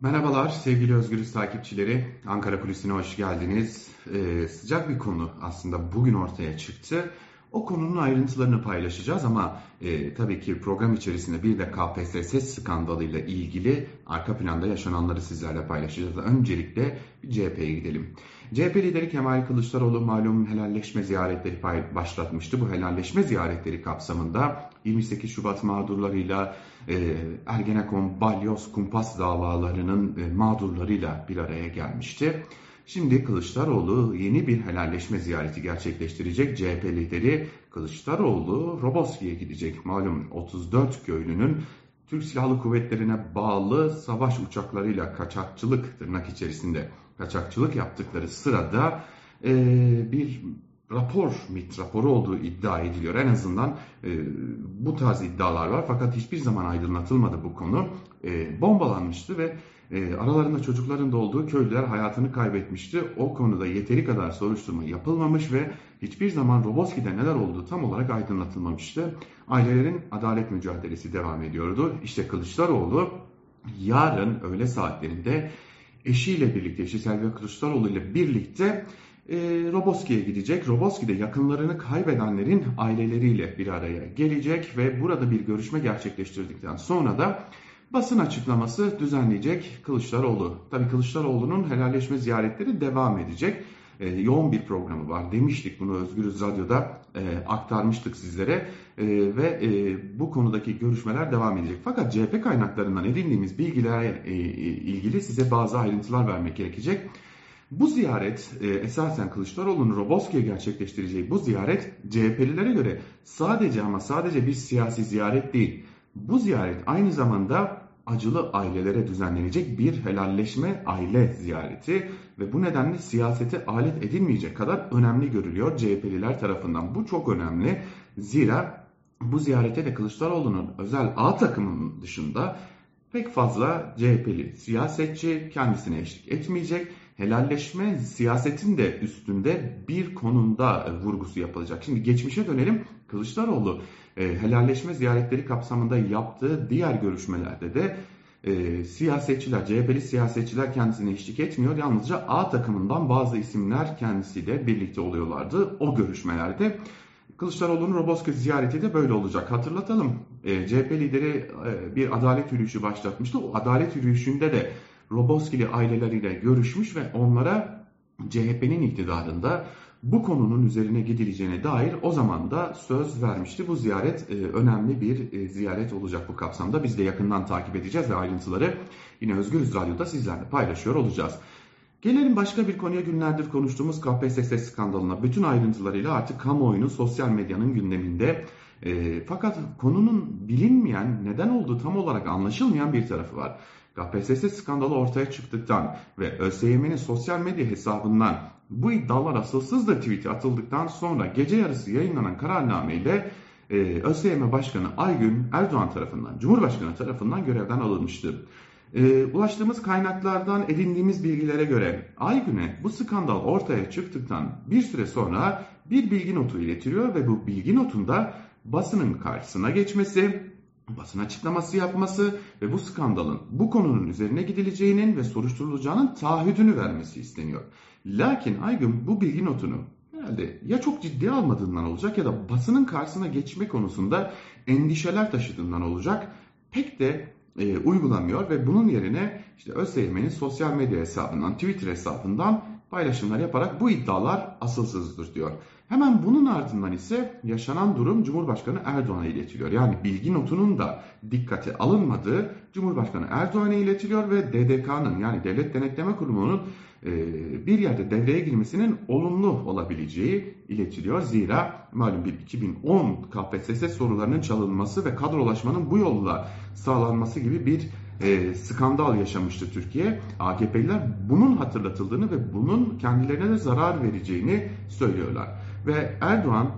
Merhabalar sevgili Özgürüz takipçileri. Ankara Kulisi'ne hoş geldiniz. Ee, sıcak bir konu aslında bugün ortaya çıktı. O konunun ayrıntılarını paylaşacağız ama e, tabii ki program içerisinde bir de KPSS skandalıyla ilgili arka planda yaşananları sizlerle paylaşacağız. Öncelikle CHP'ye gidelim. CHP lideri Kemal Kılıçdaroğlu malum helalleşme ziyaretleri başlatmıştı. Bu helalleşme ziyaretleri kapsamında 28 Şubat mağdurlarıyla e, Ergenekon, Balyoz, Kumpas davalarının e, mağdurlarıyla bir araya gelmişti. Şimdi Kılıçdaroğlu yeni bir helalleşme ziyareti gerçekleştirecek. CHP lideri Kılıçdaroğlu Roboski'ye gidecek. Malum 34 köylünün Türk Silahlı Kuvvetleri'ne bağlı savaş uçaklarıyla kaçakçılık tırnak içerisinde kaçakçılık yaptıkları sırada e, bir rapor, MIT raporu olduğu iddia ediliyor. En azından e, bu tarz iddialar var fakat hiçbir zaman aydınlatılmadı bu konu. E, bombalanmıştı ve e, aralarında çocukların da olduğu köylüler hayatını kaybetmişti. O konuda yeteri kadar soruşturma yapılmamış ve hiçbir zaman Roboski'de neler olduğu tam olarak aydınlatılmamıştı. Ailelerin adalet mücadelesi devam ediyordu. İşte Kılıçdaroğlu yarın öğle saatlerinde eşiyle birlikte, eşi Selvi Kılıçdaroğlu ile birlikte e, Roboski'ye gidecek. Roboski'de yakınlarını kaybedenlerin aileleriyle bir araya gelecek ve burada bir görüşme gerçekleştirdikten sonra da basın açıklaması düzenleyecek Kılıçdaroğlu. Tabii Kılıçdaroğlu'nun helalleşme ziyaretleri devam edecek. E, yoğun bir programı var demiştik bunu Özgürüz Radyo'da e, aktarmıştık sizlere e, ve e, bu konudaki görüşmeler devam edecek. Fakat CHP kaynaklarından edindiğimiz bilgilerle e, ilgili size bazı ayrıntılar vermek gerekecek. Bu ziyaret e, esasen Kılıçdaroğlu'nun Roboski'ye gerçekleştireceği bu ziyaret CHP'lilere göre sadece ama sadece bir siyasi ziyaret değil. Bu ziyaret aynı zamanda acılı ailelere düzenlenecek bir helalleşme aile ziyareti ve bu nedenle siyasete alet edilmeyecek kadar önemli görülüyor CHP'liler tarafından. Bu çok önemli. Zira bu ziyarete de Kılıçdaroğlu'nun özel A takımının dışında pek fazla CHP'li siyasetçi kendisine eşlik etmeyecek helalleşme siyasetin de üstünde bir konumda vurgusu yapılacak. Şimdi geçmişe dönelim. Kılıçdaroğlu e, helalleşme ziyaretleri kapsamında yaptığı diğer görüşmelerde de e, siyasetçiler, CHP'li siyasetçiler kendisine eşlik etmiyor. Yalnızca A takımından bazı isimler kendisiyle birlikte oluyorlardı o görüşmelerde. Kılıçdaroğlu'nun Roboski ziyareti de böyle olacak. Hatırlatalım e, CHP lideri e, bir adalet yürüyüşü başlatmıştı. O adalet yürüyüşünde de Roboskili aileleriyle görüşmüş ve onlara CHP'nin iktidarında bu konunun üzerine gidileceğine dair o zaman da söz vermişti. Bu ziyaret e, önemli bir e, ziyaret olacak bu kapsamda. Biz de yakından takip edeceğiz ve ayrıntıları yine Özgürüz Radyo'da sizlerle paylaşıyor olacağız. Gelelim başka bir konuya günlerdir konuştuğumuz KPSS skandalına. Bütün ayrıntılarıyla artık kamuoyunun sosyal medyanın gündeminde. E, fakat konunun bilinmeyen, neden olduğu tam olarak anlaşılmayan bir tarafı var. KPSS skandalı ortaya çıktıktan ve ÖSYM'nin sosyal medya hesabından bu iddialar asılsızdır tweet'i atıldıktan sonra gece yarısı yayınlanan kararnameyle e, ÖSYM Başkanı Aygün Erdoğan tarafından, Cumhurbaşkanı tarafından görevden alınmıştı. E, ulaştığımız kaynaklardan edindiğimiz bilgilere göre Aygün'e bu skandal ortaya çıktıktan bir süre sonra bir bilgi notu iletiliyor ve bu bilgi notunda basının karşısına geçmesi, basın açıklaması yapması ve bu skandalın bu konunun üzerine gidileceğinin ve soruşturulacağının taahhüdünü vermesi isteniyor. Lakin Aygün bu bilgi notunu herhalde ya çok ciddiye almadığından olacak ya da basının karşısına geçme konusunda endişeler taşıdığından olacak. Pek de e, uygulamıyor ve bunun yerine işte ÖSYM'nin sosyal medya hesabından, Twitter hesabından paylaşımlar yaparak bu iddialar asılsızdır diyor. Hemen bunun ardından ise yaşanan durum Cumhurbaşkanı Erdoğan'a iletiliyor. Yani bilgi notunun da dikkate alınmadığı Cumhurbaşkanı Erdoğan'a iletiliyor ve DDK'nın yani Devlet Denetleme Kurumu'nun e, bir yerde devreye girmesinin olumlu olabileceği iletiliyor. Zira malum bir 2010 KPSS sorularının çalınması ve kadrolaşmanın bu yolla sağlanması gibi bir e, skandal yaşamıştı Türkiye. AKP'liler bunun hatırlatıldığını ve bunun kendilerine de zarar vereceğini söylüyorlar. Ve Erdoğan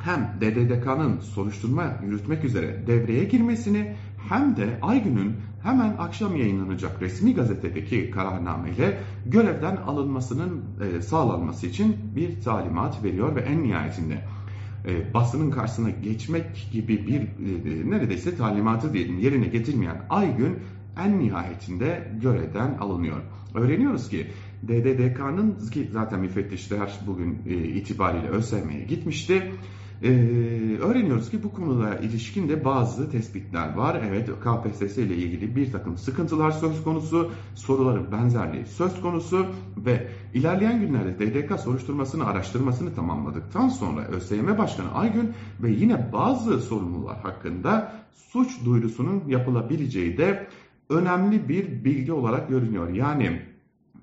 hem DDDK'nın soruşturma yürütmek üzere devreye girmesini hem de Aygün'ün hemen akşam yayınlanacak resmi gazetedeki kararnameyle görevden alınmasının e, sağlanması için bir talimat veriyor ve en nihayetinde e, basının karşısına geçmek gibi bir e, neredeyse talimatı diyelim yerine getirmeyen Aygün en nihayetinde görevden alınıyor. Öğreniyoruz ki DDDK'nın ki zaten müfettişler bugün e, itibariyle ÖSYM'ye gitmişti. Ee, öğreniyoruz ki bu konuda ilişkin de bazı tespitler var. Evet KPSS ile ilgili bir takım sıkıntılar söz konusu, soruların benzerliği söz konusu ve ilerleyen günlerde DDK soruşturmasını araştırmasını tamamladıktan sonra ÖSYM Başkanı Aygün ve yine bazı sorumlular hakkında suç duyurusunun yapılabileceği de önemli bir bilgi olarak görünüyor. Yani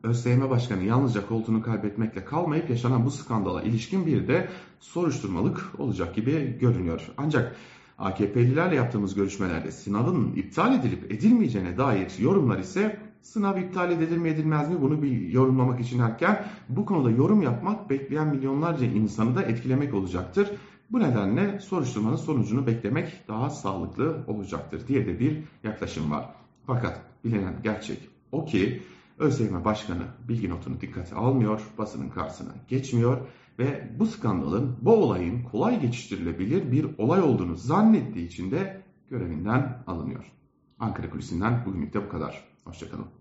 ÖSYM Başkanı yalnızca koltuğunu kaybetmekle kalmayıp yaşanan bu skandala ilişkin bir de soruşturmalık olacak gibi görünüyor. Ancak AKP'lilerle yaptığımız görüşmelerde sınavın iptal edilip edilmeyeceğine dair yorumlar ise sınav iptal edilir mi edilmez mi bunu bir yorumlamak için erken bu konuda yorum yapmak bekleyen milyonlarca insanı da etkilemek olacaktır. Bu nedenle soruşturmanın sonucunu beklemek daha sağlıklı olacaktır diye de bir yaklaşım var. Fakat bilinen gerçek o ki ÖSYM Başkanı bilgi notunu dikkate almıyor, basının karşısına geçmiyor ve bu skandalın, bu olayın kolay geçiştirilebilir bir olay olduğunu zannettiği için de görevinden alınıyor. Ankara Kulisi'nden bugünlük de bu kadar. Hoşçakalın.